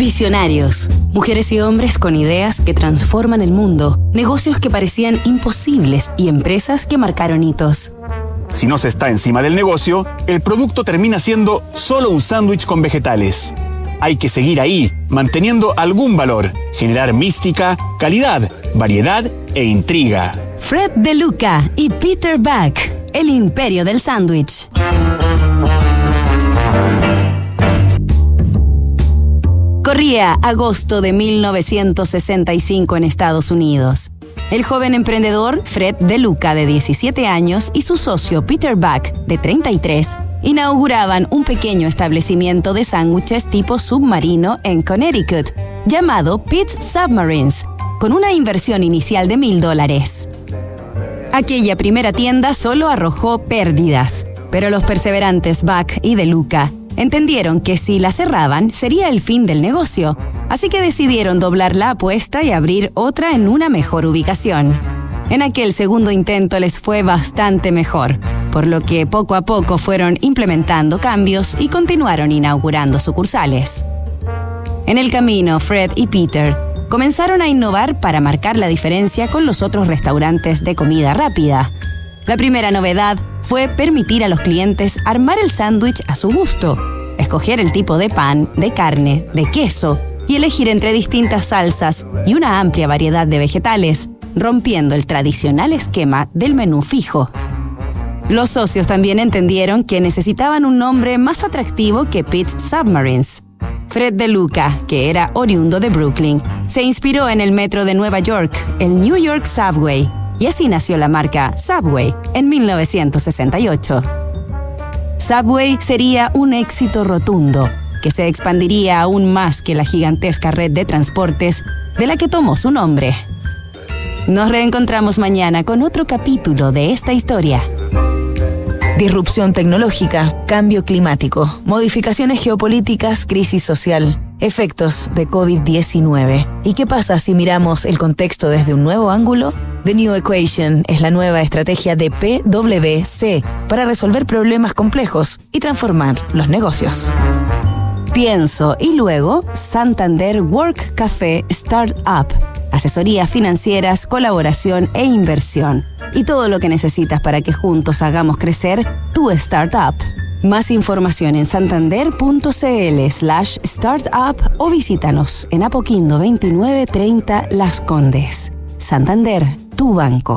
Visionarios. Mujeres y hombres con ideas que transforman el mundo, negocios que parecían imposibles y empresas que marcaron hitos. Si no se está encima del negocio, el producto termina siendo solo un sándwich con vegetales. Hay que seguir ahí, manteniendo algún valor, generar mística, calidad, variedad e intriga. Fred De Luca y Peter Buck, el imperio del sándwich. Corría agosto de 1965 en Estados Unidos. El joven emprendedor Fred De Luca, de 17 años, y su socio Peter Buck, de 33, inauguraban un pequeño establecimiento de sándwiches tipo submarino en Connecticut, llamado Pete's Submarines, con una inversión inicial de mil dólares. Aquella primera tienda solo arrojó pérdidas, pero los perseverantes Buck y De Luca entendieron que si la cerraban sería el fin del negocio, así que decidieron doblar la apuesta y abrir otra en una mejor ubicación. En aquel segundo intento les fue bastante mejor, por lo que poco a poco fueron implementando cambios y continuaron inaugurando sucursales. En el camino, Fred y Peter comenzaron a innovar para marcar la diferencia con los otros restaurantes de comida rápida. La primera novedad fue permitir a los clientes armar el sándwich a su gusto, escoger el tipo de pan, de carne, de queso y elegir entre distintas salsas y una amplia variedad de vegetales, rompiendo el tradicional esquema del menú fijo. Los socios también entendieron que necesitaban un nombre más atractivo que Pete's Submarines. Fred De Luca, que era oriundo de Brooklyn, se inspiró en el metro de Nueva York, el New York Subway, y así nació la marca Subway en 1968. Subway sería un éxito rotundo, que se expandiría aún más que la gigantesca red de transportes de la que tomó su nombre. Nos reencontramos mañana con otro capítulo de esta historia. Disrupción tecnológica, cambio climático, modificaciones geopolíticas, crisis social, efectos de COVID-19. ¿Y qué pasa si miramos el contexto desde un nuevo ángulo? The New Equation es la nueva estrategia de PwC para resolver problemas complejos y transformar los negocios. Pienso y luego Santander Work Café Startup. Asesorías financieras, colaboración e inversión. Y todo lo que necesitas para que juntos hagamos crecer tu startup. Más información en santander.cl slash startup o visítanos en Apoquindo 2930 Las Condes. Santander, tu banco.